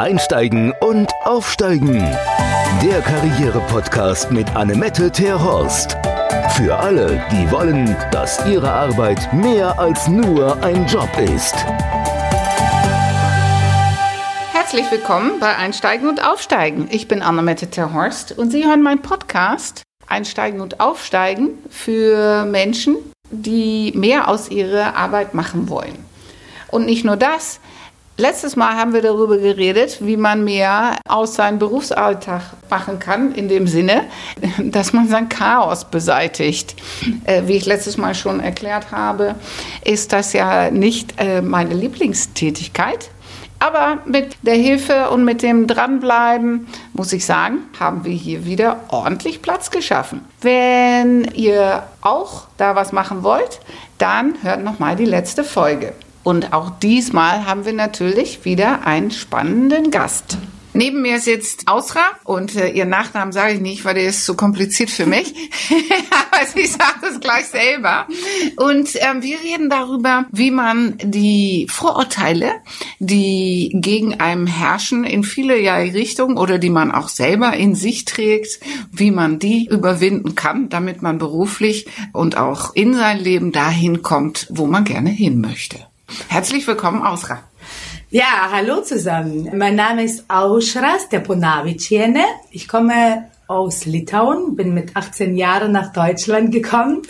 Einsteigen und Aufsteigen. Der Karriere-Podcast mit Annemette Terhorst. Für alle, die wollen, dass ihre Arbeit mehr als nur ein Job ist. Herzlich willkommen bei Einsteigen und Aufsteigen. Ich bin Annemette Terhorst und Sie hören meinen Podcast Einsteigen und Aufsteigen für Menschen, die mehr aus ihrer Arbeit machen wollen. Und nicht nur das, Letztes Mal haben wir darüber geredet, wie man mehr aus seinem Berufsalltag machen kann, in dem Sinne, dass man sein Chaos beseitigt. Äh, wie ich letztes Mal schon erklärt habe, ist das ja nicht äh, meine Lieblingstätigkeit. Aber mit der Hilfe und mit dem Dranbleiben, muss ich sagen, haben wir hier wieder ordentlich Platz geschaffen. Wenn ihr auch da was machen wollt, dann hört noch mal die letzte Folge. Und auch diesmal haben wir natürlich wieder einen spannenden Gast. Neben mir sitzt Ausra und äh, ihren Nachnamen sage ich nicht, weil der ist zu kompliziert für mich. Aber sie sagt es gleich selber. Und ähm, wir reden darüber, wie man die Vorurteile, die gegen einem herrschen, in viele Richtungen oder die man auch selber in sich trägt, wie man die überwinden kann, damit man beruflich und auch in sein Leben dahin kommt, wo man gerne hin möchte. Herzlich willkommen, Ausra. Ja, hallo zusammen. Mein Name ist Ausra Steponaviciene. Ich komme aus Litauen, bin mit 18 Jahren nach Deutschland gekommen.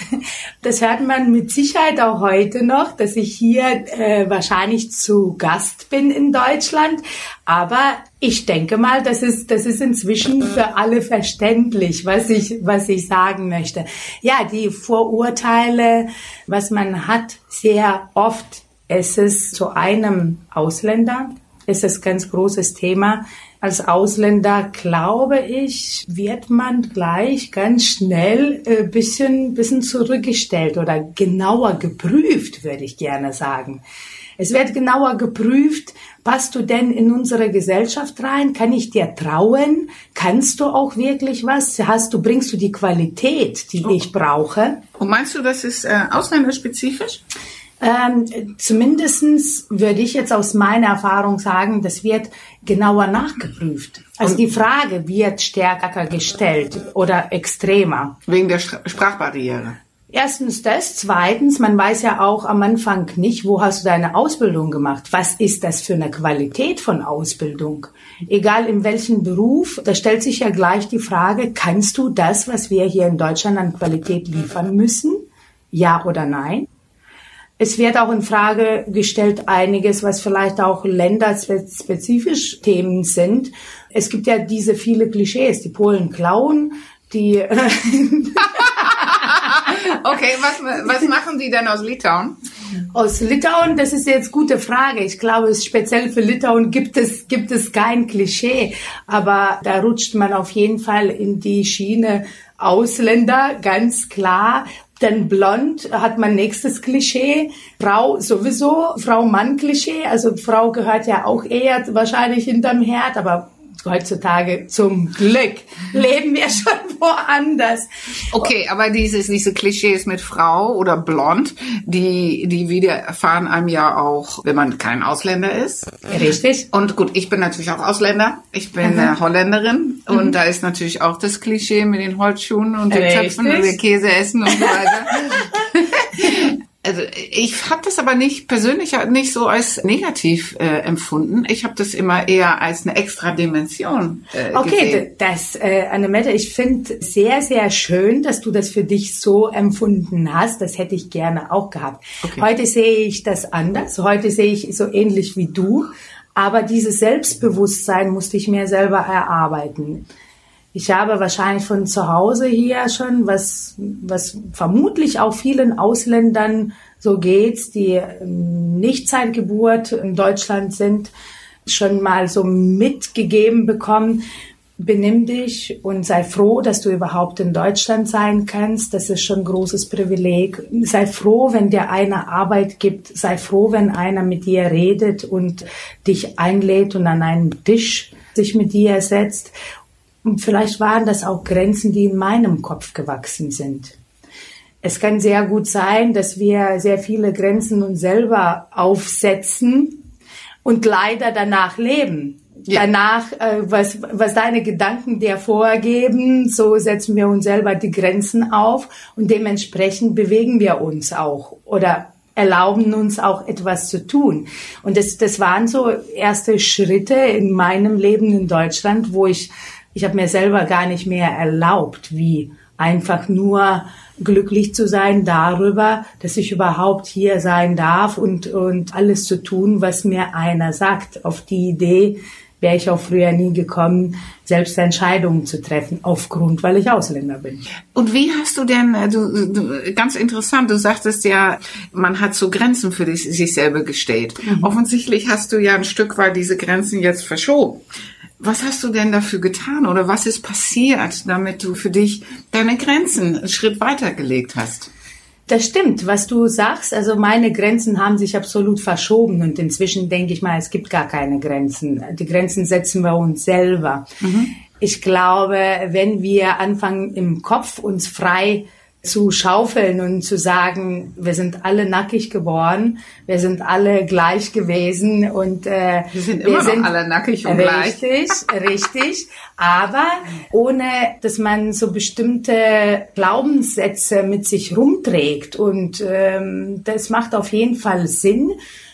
Das hört man mit Sicherheit auch heute noch, dass ich hier äh, wahrscheinlich zu Gast bin in Deutschland. Aber ich denke mal, das ist, das ist inzwischen für alle verständlich, was ich, was ich sagen möchte. Ja, die Vorurteile, was man hat, sehr oft es ist zu einem Ausländer, es ist ganz großes Thema. Als Ausländer, glaube ich, wird man gleich ganz schnell ein äh, bisschen, bisschen zurückgestellt oder genauer geprüft, würde ich gerne sagen. Es wird genauer geprüft, passt du denn in unsere Gesellschaft rein? Kann ich dir trauen? Kannst du auch wirklich was? Hast du, bringst du die Qualität, die ich brauche? Und meinst du, das ist äh, ausländerspezifisch? Ähm, zumindestens würde ich jetzt aus meiner Erfahrung sagen, das wird genauer nachgeprüft. Also die Frage wird stärker gestellt oder extremer. Wegen der Sprachbarriere. Erstens das. Zweitens, man weiß ja auch am Anfang nicht, wo hast du deine Ausbildung gemacht? Was ist das für eine Qualität von Ausbildung? Egal in welchem Beruf, da stellt sich ja gleich die Frage, kannst du das, was wir hier in Deutschland an Qualität liefern müssen? Ja oder nein? Es wird auch in Frage gestellt einiges, was vielleicht auch länderspezifisch Themen sind. Es gibt ja diese viele Klischees. Die Polen klauen, die. okay, was, was machen die denn aus Litauen? Aus Litauen, das ist jetzt gute Frage. Ich glaube, speziell für Litauen gibt es, gibt es kein Klischee. Aber da rutscht man auf jeden Fall in die Schiene Ausländer, ganz klar. Denn blond hat man nächstes Klischee. Frau sowieso, Frau-Mann-Klischee. Also Frau gehört ja auch eher wahrscheinlich hinterm Herd, aber heutzutage zum Glück leben wir schon woanders. Okay, aber dieses, diese Klischees mit Frau oder blond, die, die widerfahren einem ja auch, wenn man kein Ausländer ist. Richtig. Und gut, ich bin natürlich auch Ausländer. Ich bin mhm. Holländerin. Und mhm. da ist natürlich auch das Klischee mit den Holzschuhen und den Töpfen und den Käse essen und so weiter. Also ich habe das aber nicht persönlich nicht so als negativ äh, empfunden. Ich habe das immer eher als eine extra Dimension. Äh, okay, gesehen. das äh, Annemette, ich finde sehr sehr schön, dass du das für dich so empfunden hast. Das hätte ich gerne auch gehabt. Okay. Heute sehe ich das anders. Heute sehe ich so ähnlich wie du. Aber dieses Selbstbewusstsein musste ich mir selber erarbeiten. Ich habe wahrscheinlich von zu Hause hier schon, was, was vermutlich auch vielen Ausländern so geht, die ähm, nicht seit Geburt in Deutschland sind, schon mal so mitgegeben bekommen. Benimm dich und sei froh, dass du überhaupt in Deutschland sein kannst. Das ist schon ein großes Privileg. Sei froh, wenn dir einer Arbeit gibt. Sei froh, wenn einer mit dir redet und dich einlädt und an einen Tisch sich mit dir setzt und vielleicht waren das auch Grenzen, die in meinem Kopf gewachsen sind. Es kann sehr gut sein, dass wir sehr viele Grenzen uns selber aufsetzen und leider danach leben. Ja. Danach, äh, was, was deine Gedanken dir vorgeben, so setzen wir uns selber die Grenzen auf und dementsprechend bewegen wir uns auch oder erlauben uns auch etwas zu tun. Und das, das waren so erste Schritte in meinem Leben in Deutschland, wo ich, ich habe mir selber gar nicht mehr erlaubt, wie einfach nur glücklich zu sein darüber, dass ich überhaupt hier sein darf und, und alles zu tun, was mir einer sagt. Auf die Idee wäre ich auch früher nie gekommen, selbst Entscheidungen zu treffen, aufgrund, weil ich Ausländer bin. Und wie hast du denn, äh, du, du ganz interessant, du sagtest ja, man hat so Grenzen für dich, sich selber gestellt. Mhm. Offensichtlich hast du ja ein Stück weit diese Grenzen jetzt verschoben. Was hast du denn dafür getan oder was ist passiert, damit du für dich deine Grenzen einen Schritt weitergelegt hast? Das stimmt, was du sagst. Also meine Grenzen haben sich absolut verschoben und inzwischen denke ich mal, es gibt gar keine Grenzen. Die Grenzen setzen wir uns selber. Mhm. Ich glaube, wenn wir anfangen im Kopf uns frei zu schaufeln und zu sagen, wir sind alle nackig geboren, wir sind alle gleich gewesen und äh, wir sind immer wir sind alle nackig und richtig, gleich. richtig, aber ohne, dass man so bestimmte Glaubenssätze mit sich rumträgt und ähm, das macht auf jeden Fall Sinn,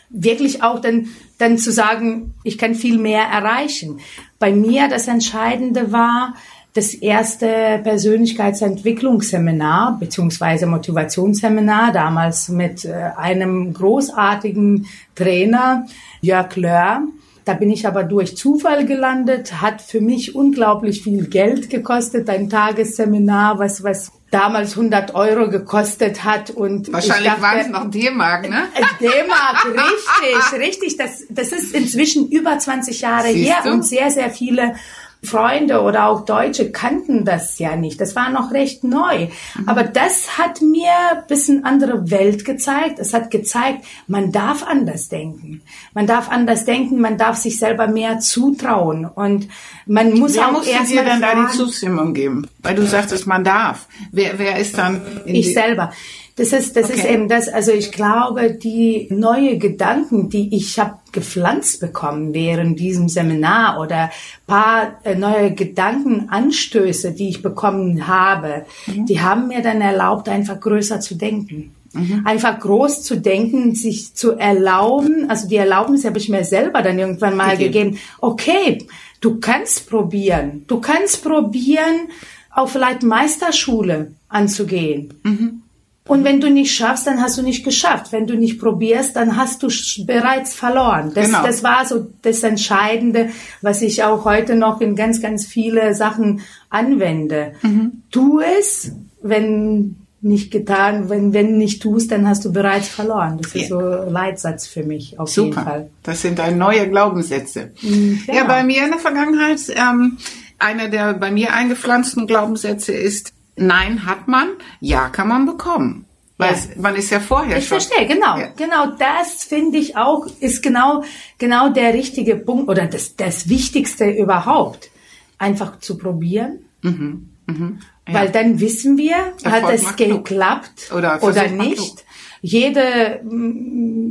wirklich auch dann dann zu sagen, ich kann viel mehr erreichen. Bei mir das Entscheidende war, das erste Persönlichkeitsentwicklungsseminar beziehungsweise Motivationsseminar, damals mit äh, einem großartigen Trainer, Jörg Löhr. Da bin ich aber durch Zufall gelandet, hat für mich unglaublich viel Geld gekostet, ein Tagesseminar, was, was damals 100 Euro gekostet hat und wahrscheinlich waren es noch D-Mark, ne? Äh, D-Mark, richtig, richtig. Das, das ist inzwischen über 20 Jahre Siehst her du? und sehr, sehr viele Freunde oder auch Deutsche kannten das ja nicht. Das war noch recht neu. Mhm. Aber das hat mir ein bisschen andere Welt gezeigt. Es hat gezeigt, man darf anders denken. Man darf anders denken, man darf sich selber mehr zutrauen. Und man muss wer auch erst dir dann da die Zustimmung geben? Weil du sagtest, man darf. Wer, wer ist dann? ich selber. Das ist, das okay. ist eben das, also ich glaube, die neue Gedanken, die ich habe gepflanzt bekommen während diesem Seminar oder paar äh, neue Gedankenanstöße, die ich bekommen habe, mhm. die haben mir dann erlaubt, einfach größer zu denken. Mhm. Einfach groß zu denken, sich zu erlauben, also die Erlaubnis habe ich mir selber dann irgendwann mal okay. gegeben. Okay, du kannst probieren. Du kannst probieren, auch vielleicht Meisterschule anzugehen. Mhm. Und wenn du nicht schaffst, dann hast du nicht geschafft. Wenn du nicht probierst, dann hast du bereits verloren. Das, genau. das war so das Entscheidende, was ich auch heute noch in ganz, ganz viele Sachen anwende. Mhm. Tu es, wenn nicht getan, wenn, wenn nicht tust, dann hast du bereits verloren. Das ist so Leitsatz für mich auf Super. jeden Fall. Das sind ein neue Glaubenssätze. Mhm, ja. ja, bei mir in der Vergangenheit, ähm, einer der bei mir eingepflanzten Glaubenssätze ist, Nein hat man, Ja kann man bekommen. Weil ja. es, man ist ja vorher ich schon. Ich verstehe, genau. Ja. Genau das finde ich auch, ist genau, genau der richtige Punkt oder das, das Wichtigste überhaupt. Einfach zu probieren. Mhm. Mhm. Ja. Weil dann wissen wir, Erfolg hat es geklappt oder, oder nicht. Jede,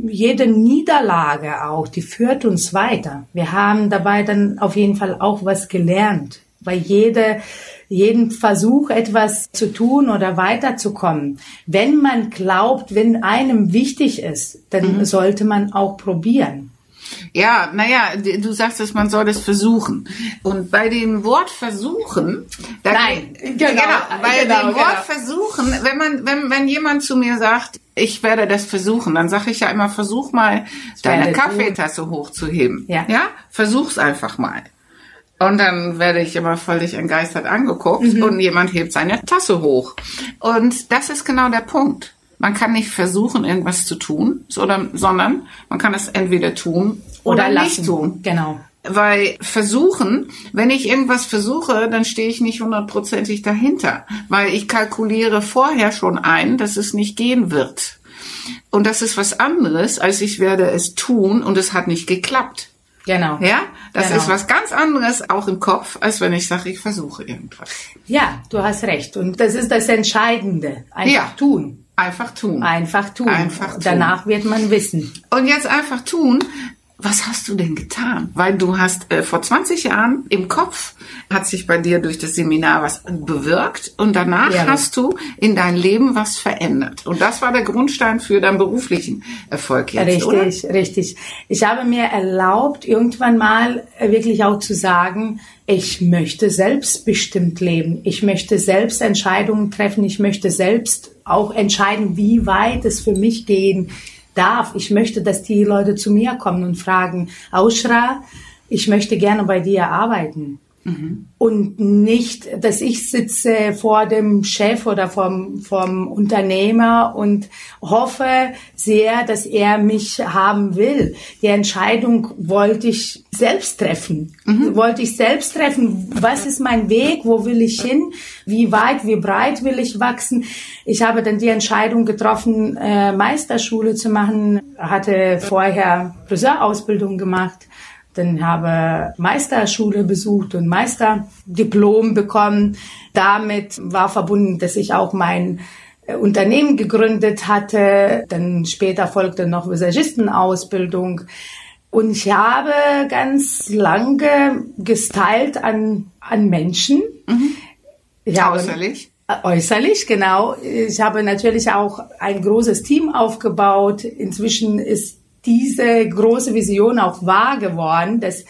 jede Niederlage auch, die führt uns weiter. Wir haben dabei dann auf jeden Fall auch was gelernt. Weil jede, jeden Versuch, etwas zu tun oder weiterzukommen. Wenn man glaubt, wenn einem wichtig ist, dann mhm. sollte man auch probieren. Ja, naja, du sagst, dass man soll es versuchen. Und bei dem Wort versuchen, da Nein, genau, genau bei genau, dem Wort genau. versuchen, wenn man, wenn, wenn jemand zu mir sagt, ich werde das versuchen, dann sage ich ja immer, versuch mal, deine Kaffeetasse hochzuheben. Ja. ja, versuch's einfach mal. Und dann werde ich immer völlig entgeistert angeguckt mhm. und jemand hebt seine Tasse hoch. Und das ist genau der Punkt. Man kann nicht versuchen, irgendwas zu tun, sondern man kann es entweder tun oder, oder nicht tun. Genau. Weil versuchen, wenn ich irgendwas versuche, dann stehe ich nicht hundertprozentig dahinter, weil ich kalkuliere vorher schon ein, dass es nicht gehen wird. Und das ist was anderes, als ich werde es tun und es hat nicht geklappt. Genau. Ja, das genau. ist was ganz anderes auch im Kopf, als wenn ich sage, ich versuche irgendwas. Ja, du hast recht. Und das ist das Entscheidende. Einfach ja. tun. Einfach tun. Einfach tun. Einfach tun. Danach wird man wissen. Und jetzt einfach tun. Was hast du denn getan? Weil du hast äh, vor 20 Jahren im Kopf hat sich bei dir durch das Seminar was bewirkt und danach ja. hast du in dein Leben was verändert. Und das war der Grundstein für deinen beruflichen Erfolg jetzt, Richtig, oder? richtig. Ich habe mir erlaubt, irgendwann mal äh, wirklich auch zu sagen, ich möchte selbstbestimmt leben. Ich möchte selbst Entscheidungen treffen. Ich möchte selbst auch entscheiden, wie weit es für mich gehen darf. Ich möchte, dass die Leute zu mir kommen und fragen, Aushra, ich möchte gerne bei dir arbeiten. Mhm. Und nicht, dass ich sitze vor dem Chef oder vom, vom Unternehmer und hoffe sehr, dass er mich haben will. Die Entscheidung wollte ich selbst treffen. Mhm. Wollte ich selbst treffen. Was ist mein Weg? Wo will ich hin? Wie weit, wie breit will ich wachsen? Ich habe dann die Entscheidung getroffen, äh, Meisterschule zu machen. Hatte vorher Friseurausbildung gemacht dann habe Meisterschule besucht und Meisterdiplom bekommen. Damit war verbunden, dass ich auch mein äh, Unternehmen gegründet hatte. Dann später folgte noch Visagistenausbildung. Und ich habe ganz lange gestylt an, an Menschen. Mhm. Äußerlich? Habe, äh, äußerlich, genau. Ich habe natürlich auch ein großes Team aufgebaut. Inzwischen ist diese große Vision auch wahr geworden, dass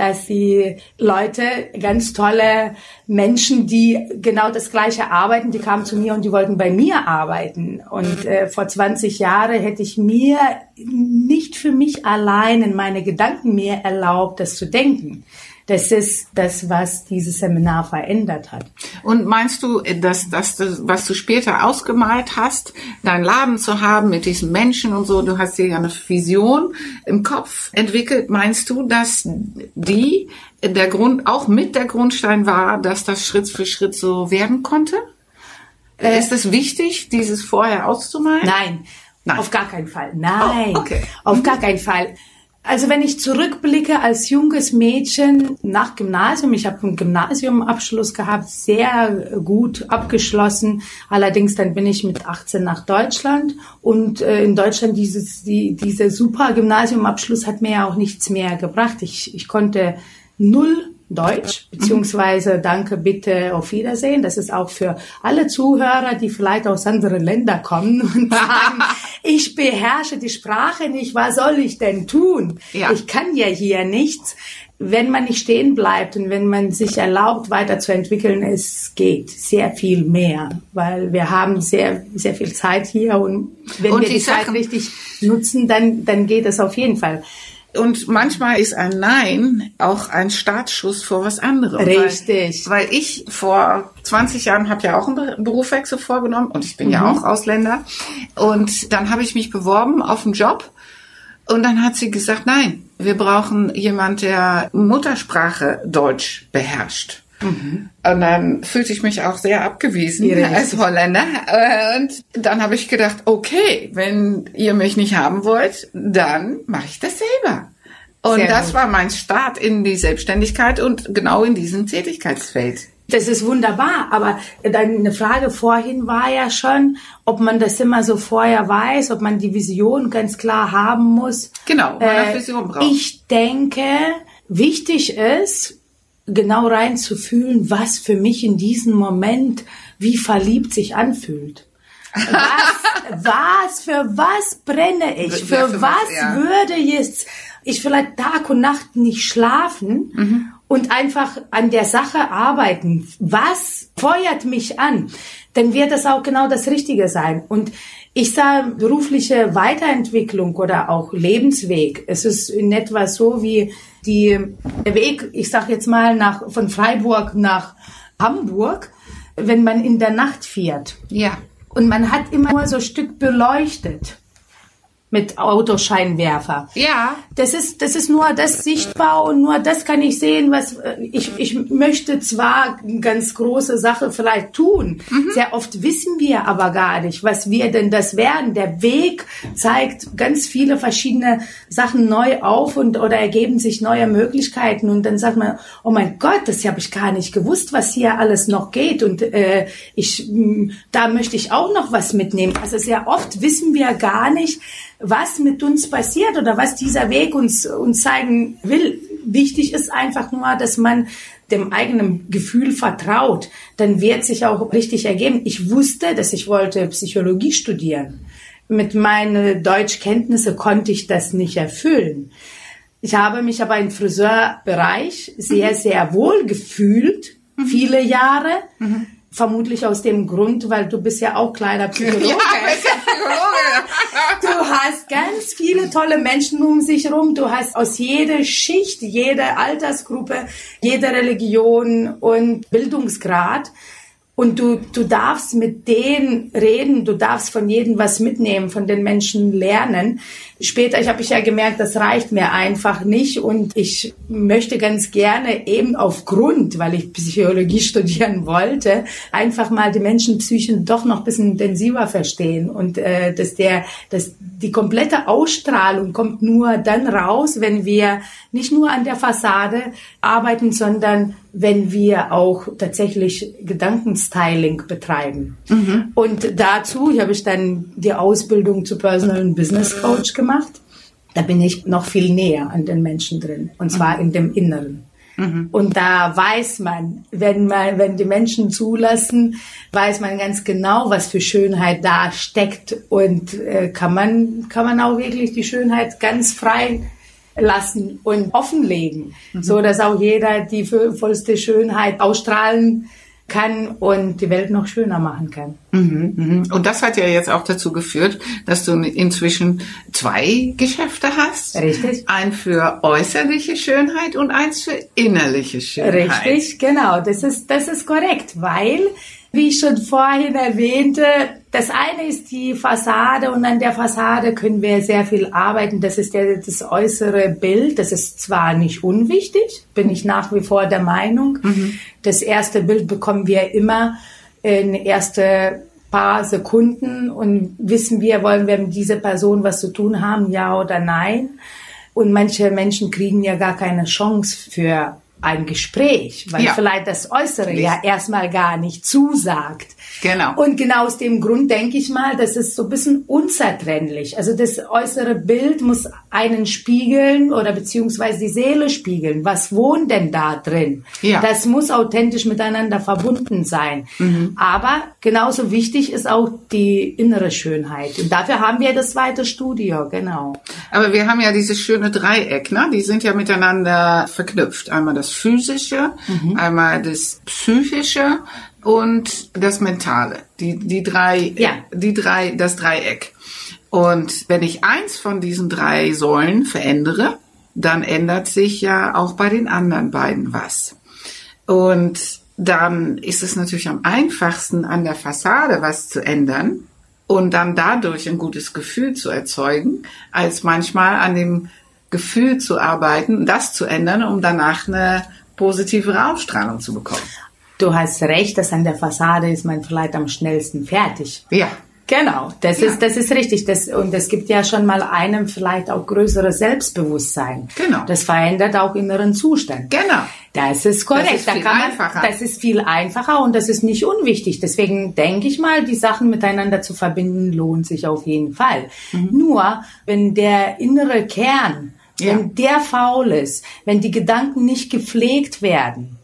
dass die Leute, ganz tolle Menschen, die genau das Gleiche arbeiten, die kamen zu mir und die wollten bei mir arbeiten. Und äh, vor 20 Jahren hätte ich mir nicht für mich allein in meine Gedanken mehr erlaubt, das zu denken. Das ist das, was dieses Seminar verändert hat. Und meinst du, dass, das, was du später ausgemalt hast, deinen Laden zu haben mit diesen Menschen und so, du hast dir ja eine Vision im Kopf entwickelt, meinst du, dass die der Grund, auch mit der Grundstein war, dass das Schritt für Schritt so werden konnte? Äh, ist es wichtig, dieses vorher auszumalen? Nein, Nein. Auf gar keinen Fall. Nein. Oh, okay. Auf gar keinen Fall. Also wenn ich zurückblicke als junges Mädchen nach Gymnasium, ich habe einen Gymnasiumabschluss gehabt, sehr gut abgeschlossen. Allerdings dann bin ich mit 18 nach Deutschland und äh, in Deutschland dieses die, dieser super Gymnasiumabschluss hat mir ja auch nichts mehr gebracht. Ich, ich konnte null Deutsch, beziehungsweise Danke, bitte, auf Wiedersehen. Das ist auch für alle Zuhörer, die vielleicht aus anderen Ländern kommen und sagen, ich beherrsche die Sprache nicht, was soll ich denn tun? Ja. Ich kann ja hier nichts. Wenn man nicht stehen bleibt und wenn man sich erlaubt, weiterzuentwickeln, es geht sehr viel mehr, weil wir haben sehr, sehr viel Zeit hier und wenn und wir die Zeit richtig nutzen, dann, dann geht es auf jeden Fall. Und manchmal ist ein Nein auch ein Startschuss vor was anderem. Richtig. Weil, weil ich vor 20 Jahren habe ja auch einen Berufswechsel vorgenommen und ich bin mhm. ja auch Ausländer. Und dann habe ich mich beworben auf einen Job und dann hat sie gesagt, nein, wir brauchen jemand, der Muttersprache Deutsch beherrscht. Mhm. Und dann fühlte ich mich auch sehr abgewiesen ja, als Holländer. Und dann habe ich gedacht, okay, wenn ihr mich nicht haben wollt, dann mache ich das selber. Und sehr das gut. war mein Start in die Selbstständigkeit und genau in diesem Tätigkeitsfeld. Das ist wunderbar, aber deine Frage vorhin war ja schon, ob man das immer so vorher weiß, ob man die Vision ganz klar haben muss. Genau, man äh, Vision braucht. Ich denke, wichtig ist, genau reinzufühlen, was für mich in diesem Moment wie verliebt sich anfühlt. Was, was, für was brenne ich? Für, ja, für was, was ja. würde jetzt ich vielleicht Tag und Nacht nicht schlafen mhm. und einfach an der Sache arbeiten? Was feuert mich an? Dann wird das auch genau das Richtige sein. Und ich sah berufliche Weiterentwicklung oder auch Lebensweg. Es ist in etwa so wie die, der Weg, ich sag jetzt mal, nach, von Freiburg nach Hamburg, wenn man in der Nacht fährt. Ja. Und man hat immer nur so ein Stück beleuchtet mit Autoscheinwerfer. Ja. Das ist, das ist nur das sichtbar und nur das kann ich sehen, was äh, ich, ich möchte zwar eine ganz große Sache vielleicht tun. Mhm. Sehr oft wissen wir aber gar nicht, was wir denn das werden. Der Weg zeigt ganz viele verschiedene Sachen neu auf und oder ergeben sich neue Möglichkeiten und dann sagt man, oh mein Gott, das habe ich gar nicht gewusst, was hier alles noch geht und äh, ich, da möchte ich auch noch was mitnehmen. Also sehr oft wissen wir gar nicht, was mit uns passiert oder was dieser Weg uns, uns zeigen will. Wichtig ist einfach nur, dass man dem eigenen Gefühl vertraut, dann wird sich auch richtig ergeben. Ich wusste, dass ich wollte Psychologie studieren. Mit meinen Deutschkenntnisse konnte ich das nicht erfüllen. Ich habe mich aber im Friseurbereich sehr, sehr wohl gefühlt, viele Jahre. Mhm. Vermutlich aus dem Grund, weil du bist ja auch kleiner Psychologe. Ja, hast ganz viele tolle Menschen um sich herum. Du hast aus jeder Schicht, jeder Altersgruppe, jeder Religion und Bildungsgrad und du, du darfst mit denen reden, du darfst von jedem was mitnehmen, von den Menschen lernen. Später, ich habe ich ja gemerkt, das reicht mir einfach nicht und ich möchte ganz gerne eben aufgrund, weil ich Psychologie studieren wollte, einfach mal die Menschenpsychen doch noch ein bisschen intensiver verstehen und äh, dass der, dass die komplette Ausstrahlung kommt nur dann raus, wenn wir nicht nur an der Fassade arbeiten, sondern wenn wir auch tatsächlich Gedankenstyling betreiben. Mhm. Und dazu habe ich dann die Ausbildung zu Personal Business Coach gemacht. Da bin ich noch viel näher an den Menschen drin, und zwar mhm. in dem Inneren. Mhm. Und da weiß man, wenn man, wenn die Menschen zulassen, weiß man ganz genau, was für Schönheit da steckt und äh, kann man, kann man auch wirklich die Schönheit ganz frei lassen und offenlegen, mhm. so dass auch jeder die vollste Schönheit ausstrahlen kann und die Welt noch schöner machen kann. Mhm, mhm. Und das hat ja jetzt auch dazu geführt, dass du inzwischen zwei Geschäfte hast. Richtig. Ein für äußerliche Schönheit und eins für innerliche Schönheit. Richtig, genau. Das ist, das ist korrekt, weil wie ich schon vorhin erwähnte, das eine ist die Fassade und an der Fassade können wir sehr viel arbeiten. Das ist der, das äußere Bild. Das ist zwar nicht unwichtig, bin ich nach wie vor der Meinung. Mhm. Das erste Bild bekommen wir immer in erste paar Sekunden und wissen wir, wollen wir mit dieser Person was zu tun haben, ja oder nein. Und manche Menschen kriegen ja gar keine Chance für ein Gespräch, weil ja. vielleicht das Äußere ja erstmal gar nicht zusagt. Genau. Und genau aus dem Grund denke ich mal, das ist so ein bisschen unzertrennlich. Also das äußere Bild muss einen spiegeln oder beziehungsweise die Seele spiegeln. Was wohnt denn da drin? Ja. Das muss authentisch miteinander verbunden sein. Mhm. Aber genauso wichtig ist auch die innere Schönheit. Und dafür haben wir das zweite Studio, genau. Aber wir haben ja dieses schöne Dreieck, ne? Die sind ja miteinander verknüpft. Einmal das physische, mhm. einmal das psychische und das Mentale. Die, die drei, ja. die drei, das Dreieck. Und wenn ich eins von diesen drei Säulen verändere, dann ändert sich ja auch bei den anderen beiden was. Und dann ist es natürlich am einfachsten, an der Fassade was zu ändern und dann dadurch ein gutes Gefühl zu erzeugen, als manchmal an dem Gefühl zu arbeiten, das zu ändern, um danach eine positive Ausstrahlung zu bekommen. Du hast recht, dass an der Fassade ist man vielleicht am schnellsten fertig. Ja. Genau, das ja. ist das ist richtig. Das, und es gibt ja schon mal einem vielleicht auch größeres Selbstbewusstsein. Genau. Das verändert auch inneren Zustand. Genau. Das ist korrekt. Das ist viel man, einfacher. Das ist viel einfacher und das ist nicht unwichtig. Deswegen denke ich mal, die Sachen miteinander zu verbinden lohnt sich auf jeden Fall. Mhm. Nur wenn der innere Kern, ja. wenn der faul ist, wenn die Gedanken nicht gepflegt werden,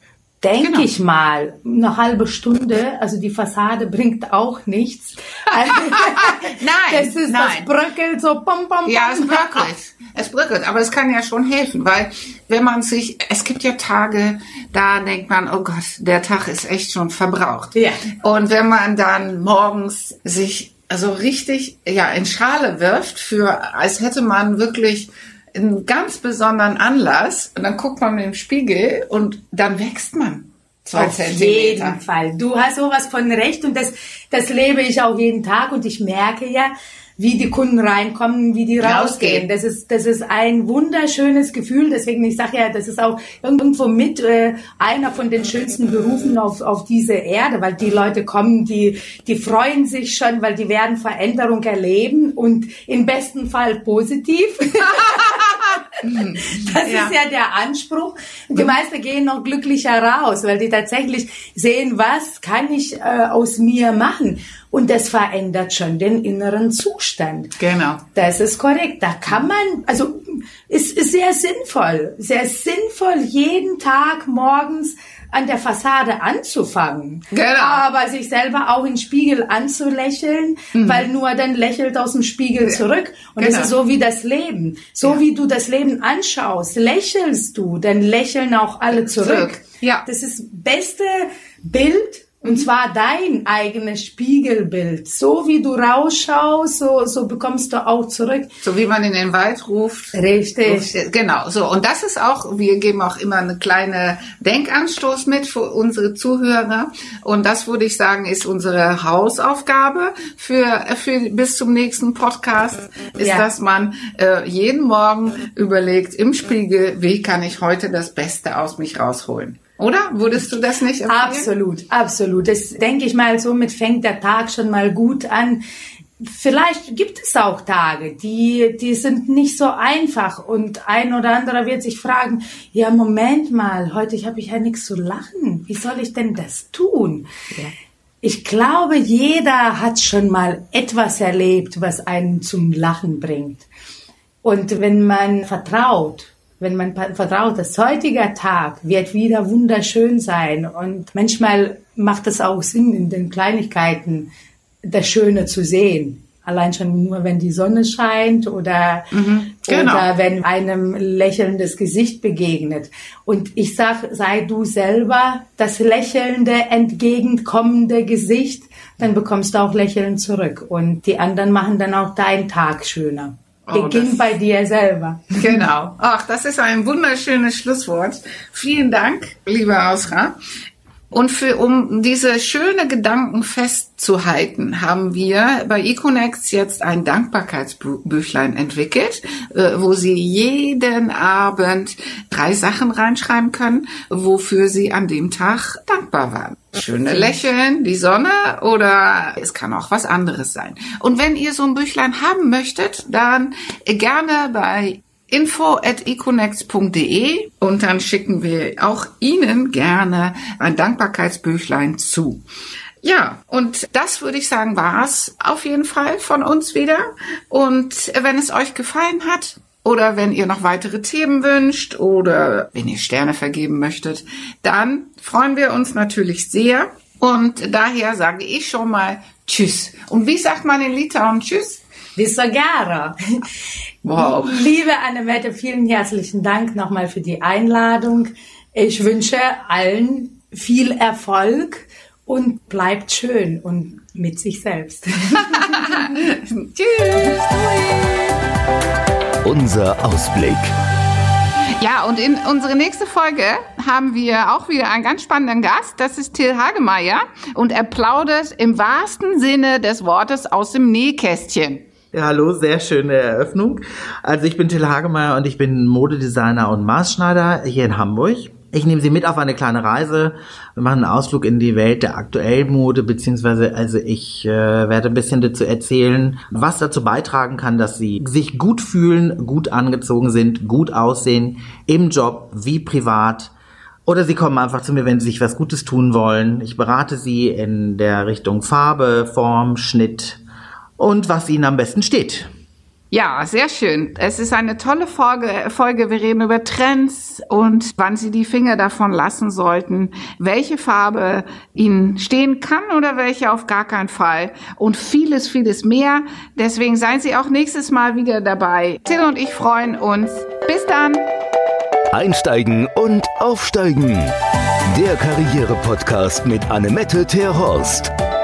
denke genau. ich mal, eine halbe Stunde, also die Fassade bringt auch nichts. nein, das ist nein. das bröckelt so bom, bom, bom. Ja, es bröckelt. Es bröckelt, aber es kann ja schon helfen, weil wenn man sich, es gibt ja Tage, da denkt man, oh Gott, der Tag ist echt schon verbraucht. Ja. Und wenn man dann morgens sich also richtig ja in Schale wirft für als hätte man wirklich einen ganz besonderen Anlass und dann guckt man im Spiegel und dann wächst man. Zwei Auf Zentimeter. jeden Fall. Du hast sowas von recht und das, das lebe ich auch jeden Tag und ich merke ja, wie die Kunden reinkommen, wie die rausgehen. Das ist, das ist ein wunderschönes Gefühl. Deswegen, ich sage ja, das ist auch irgendwo mit äh, einer von den schönsten Berufen auf, auf diese Erde, weil die Leute kommen, die, die freuen sich schon, weil die werden Veränderung erleben und im besten Fall positiv. Das ja. ist ja der Anspruch. Die mhm. meisten gehen noch glücklicher raus, weil die tatsächlich sehen, was kann ich äh, aus mir machen. Und das verändert schon den inneren Zustand. Genau. Das ist korrekt. Da kann man, also es ist sehr sinnvoll, sehr sinnvoll, jeden Tag morgens an der Fassade anzufangen. Genau. Aber sich selber auch im Spiegel anzulächeln, mhm. weil nur dann lächelt aus dem Spiegel zurück. Und genau. das ist so wie das Leben. So ja. wie du das Leben anschaust, lächelst du, dann lächeln auch alle zurück. zurück. Ja. Das ist beste Bild und zwar dein eigenes Spiegelbild. So wie du rausschaust, so, so bekommst du auch zurück. So wie man in den Wald ruft. Richtig. Ruft, genau, so. Und das ist auch, wir geben auch immer eine kleine Denkanstoß mit für unsere Zuhörer. Und das würde ich sagen, ist unsere Hausaufgabe für, für bis zum nächsten Podcast, ist, ja. dass man äh, jeden Morgen überlegt im Spiegel, wie kann ich heute das Beste aus mich rausholen. Oder? Würdest du das nicht empfehlen? Absolut, absolut. Das denke ich mal, somit fängt der Tag schon mal gut an. Vielleicht gibt es auch Tage, die, die sind nicht so einfach und ein oder andere wird sich fragen, ja, Moment mal, heute habe ich ja nichts zu lachen. Wie soll ich denn das tun? Ja. Ich glaube, jeder hat schon mal etwas erlebt, was einen zum Lachen bringt. Und wenn man vertraut wenn man vertraut, das heutige Tag wird wieder wunderschön sein. Und manchmal macht es auch Sinn, in den Kleinigkeiten das Schöne zu sehen. Allein schon nur, wenn die Sonne scheint oder, mhm, genau. oder wenn einem lächelndes Gesicht begegnet. Und ich sag, sei du selber das lächelnde, entgegenkommende Gesicht, dann bekommst du auch Lächeln zurück. Und die anderen machen dann auch deinen Tag schöner. Oh, Beginn bei dir selber. Genau. Ach, das ist ein wunderschönes Schlusswort. Vielen Dank, liebe Ausra. Und für, um diese schöne Gedanken festzuhalten, haben wir bei Econex jetzt ein Dankbarkeitsbüchlein entwickelt, äh, wo Sie jeden Abend drei Sachen reinschreiben können, wofür Sie an dem Tag dankbar waren. Schöne Lächeln, die Sonne oder es kann auch was anderes sein. Und wenn ihr so ein Büchlein haben möchtet, dann gerne bei info at econex.de und dann schicken wir auch Ihnen gerne ein Dankbarkeitsbüchlein zu. Ja, und das würde ich sagen, war's auf jeden Fall von uns wieder. Und wenn es euch gefallen hat, oder wenn ihr noch weitere Themen wünscht oder wenn ihr Sterne vergeben möchtet, dann freuen wir uns natürlich sehr. Und daher sage ich schon mal Tschüss. Und wie sagt man in Litauen Tschüss? Visagara. Wow. Liebe Annemette, vielen herzlichen Dank nochmal für die Einladung. Ich wünsche allen viel Erfolg und bleibt schön und mit sich selbst. Tschüss. Unser Ausblick. Ja, und in unsere nächste Folge haben wir auch wieder einen ganz spannenden Gast. Das ist Till Hagemeyer und er plaudert im wahrsten Sinne des Wortes aus dem Nähkästchen. Ja, hallo, sehr schöne Eröffnung. Also ich bin Till Hagemeyer und ich bin Modedesigner und Maßschneider hier in Hamburg. Ich nehme Sie mit auf eine kleine Reise. Wir machen einen Ausflug in die Welt der aktuellen Mode, beziehungsweise also ich äh, werde ein bisschen dazu erzählen, was dazu beitragen kann, dass Sie sich gut fühlen, gut angezogen sind, gut aussehen, im Job wie privat. Oder Sie kommen einfach zu mir, wenn Sie sich was Gutes tun wollen. Ich berate Sie in der Richtung Farbe, Form, Schnitt und was Ihnen am besten steht. Ja, sehr schön. Es ist eine tolle Folge, Folge. Wir reden über Trends und wann Sie die Finger davon lassen sollten, welche Farbe Ihnen stehen kann oder welche auf gar keinen Fall und vieles, vieles mehr. Deswegen seien Sie auch nächstes Mal wieder dabei. Till und ich freuen uns. Bis dann. Einsteigen und aufsteigen. Der Karriere-Podcast mit Annemette Terhorst.